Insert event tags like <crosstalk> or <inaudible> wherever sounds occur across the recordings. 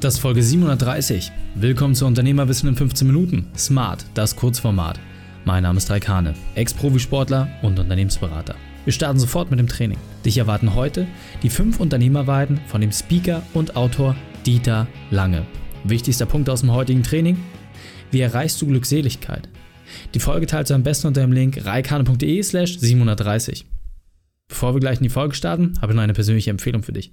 Das ist Folge 730. Willkommen zu Unternehmerwissen in 15 Minuten. Smart, das Kurzformat. Mein Name ist Raikane, Ex-Profisportler und Unternehmensberater. Wir starten sofort mit dem Training. Dich erwarten heute die fünf Unternehmerweiden von dem Speaker und Autor Dieter Lange. Wichtigster Punkt aus dem heutigen Training? Wie erreichst du Glückseligkeit? Die Folge teilst du am besten unter dem Link reikane.de slash 730. Bevor wir gleich in die Folge starten, habe ich noch eine persönliche Empfehlung für dich.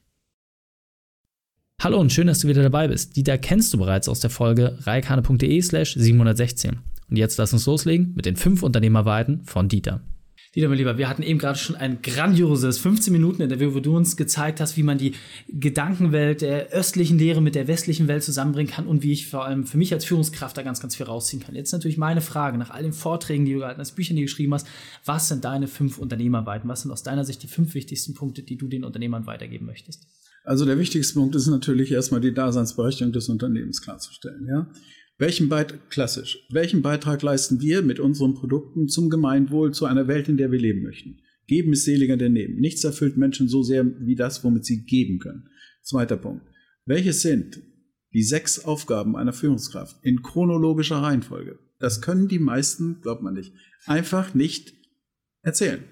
Hallo und schön, dass du wieder dabei bist. Dieter kennst du bereits aus der Folge reikane.de slash 716. Und jetzt lass uns loslegen mit den fünf Unternehmerweiten von Dieter. Dieter, mein Lieber, wir hatten eben gerade schon ein grandioses 15 Minuten Interview, wo du uns gezeigt hast, wie man die Gedankenwelt der östlichen Lehre mit der westlichen Welt zusammenbringen kann und wie ich vor allem für mich als Führungskraft da ganz, ganz viel rausziehen kann. Jetzt natürlich meine Frage, nach all den Vorträgen, die du gehalten hast, Büchern, die du geschrieben hast, was sind deine fünf Unternehmerweiten? Was sind aus deiner Sicht die fünf wichtigsten Punkte, die du den Unternehmern weitergeben möchtest? Also der wichtigste Punkt ist natürlich erstmal die Daseinsberechtigung des Unternehmens klarzustellen. Ja? Welchen Beitrag, klassisch, welchen Beitrag leisten wir mit unseren Produkten zum Gemeinwohl, zu einer Welt, in der wir leben möchten? Geben ist seliger denn nehmen. Nichts erfüllt Menschen so sehr wie das, womit sie geben können. Zweiter Punkt. Welches sind die sechs Aufgaben einer Führungskraft in chronologischer Reihenfolge? Das können die meisten, glaubt man nicht, einfach nicht erzählen.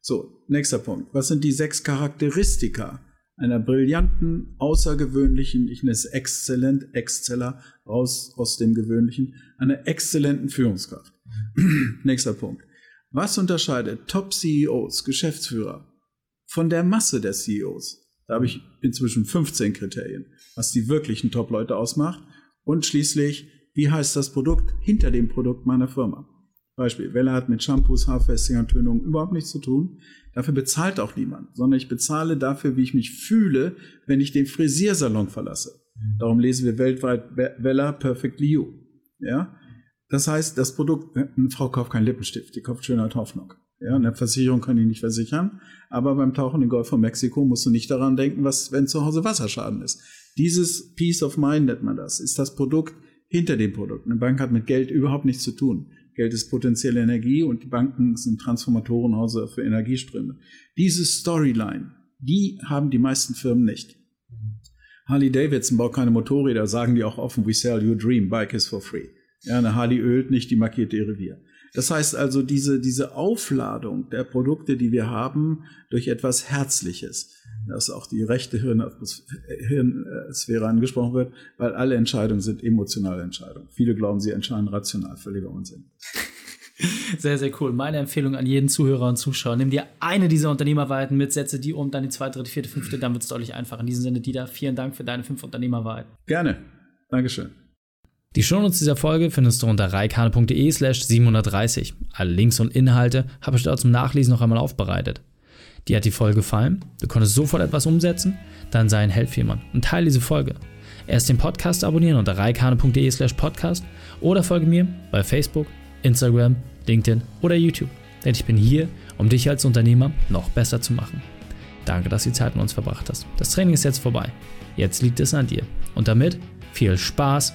So, nächster Punkt. Was sind die sechs Charakteristika einer brillanten, außergewöhnlichen, ich nenne es exzellent, Exzeller, raus aus dem Gewöhnlichen, einer exzellenten Führungskraft. <clears throat> Nächster Punkt. Was unterscheidet Top-CEOs, Geschäftsführer von der Masse der CEOs? Da habe ich inzwischen 15 Kriterien, was die wirklichen Top-Leute ausmacht. Und schließlich, wie heißt das Produkt hinter dem Produkt meiner Firma? Beispiel, Welle hat mit Shampoos, Haarfestigern, Tönungen überhaupt nichts zu tun. Dafür bezahlt auch niemand, sondern ich bezahle dafür, wie ich mich fühle, wenn ich den Frisiersalon verlasse. Mhm. Darum lesen wir weltweit Wella Perfectly You. Ja? Das heißt, das Produkt, eine Frau kauft keinen Lippenstift, die kauft Schönheit Hoffnung. Ja, eine Versicherung kann die nicht versichern, aber beim Tauchen im Golf von Mexiko musst du nicht daran denken, was, wenn zu Hause Wasserschaden ist. Dieses Peace of Mind nennt man das, ist das Produkt hinter dem Produkt. Eine Bank hat mit Geld überhaupt nichts zu tun. Geld ist potenzielle Energie und die Banken sind Transformatorenhäuser für Energieströme. Diese Storyline, die haben die meisten Firmen nicht. Harley Davidson baut keine Motorräder, sagen die auch offen, we sell your dream, bike is for free. Ja, eine Harley ölt nicht, die markiert ihr Revier. Das heißt also, diese, diese Aufladung der Produkte, die wir haben, durch etwas Herzliches, dass auch die rechte Hirnsphäre angesprochen wird, weil alle Entscheidungen sind emotionale Entscheidungen. Viele glauben, sie entscheiden rational, völliger Unsinn. <laughs> Sehr, sehr cool. Meine Empfehlung an jeden Zuhörer und Zuschauer, nimm dir eine dieser Unternehmerweiten mit, setze die um, dann die zweite, dritte, vierte, fünfte, dann wird es deutlich einfacher. In diesem Sinne, Dieter, vielen Dank für deine fünf Unternehmerweiten. Gerne. Dankeschön. Die Shownotes dieser Folge findest du unter reikane.de slash 730. Alle Links und Inhalte habe ich dort zum Nachlesen noch einmal aufbereitet. Dir hat die Folge gefallen? Du konntest sofort etwas umsetzen? Dann sei ein Held für jemanden und teile diese Folge. Erst den Podcast abonnieren unter reikane.de slash podcast oder folge mir bei Facebook, Instagram, LinkedIn oder YouTube. Denn ich bin hier, um dich als Unternehmer noch besser zu machen. Danke, dass du die Zeit mit uns verbracht hast. Das Training ist jetzt vorbei. Jetzt liegt es an dir. Und damit viel Spaß